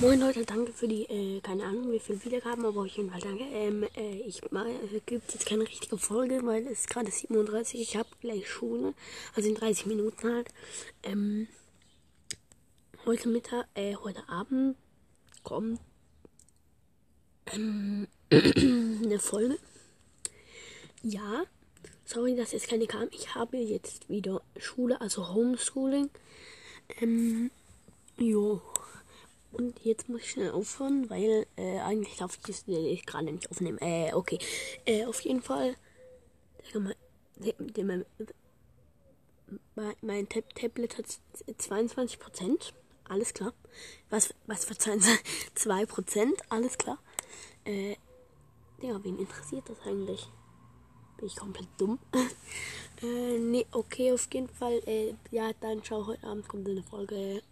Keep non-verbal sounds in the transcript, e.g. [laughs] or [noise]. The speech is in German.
Moin Leute, danke für die, äh, keine Ahnung wie viele Wiedergaben, aber auf jeden Fall danke. Ähm, äh, ich es gibt jetzt keine richtige Folge, weil es gerade 37, ich habe gleich Schule, also in 30 Minuten halt. Ähm, heute Mittag, äh, heute Abend kommt ähm, [clears throat] eine Folge. Ja, sorry, dass jetzt keine kam. Ich habe jetzt wieder Schule, also Homeschooling. Ähm, jo. Und jetzt muss ich schnell aufhören, weil äh, eigentlich darf ich das äh, gerade nicht aufnehmen. Äh, okay. Äh, auf jeden Fall. Mein, Tab Tablet hat 22%. Alles klar. Was, was verzeihen Sie? [laughs] 2%. Alles klar. Äh, ja, wen interessiert das eigentlich? Bin ich komplett dumm? [laughs] äh, nee, okay, auf jeden Fall. Äh, ja, dann schau, heute Abend kommt eine Folge.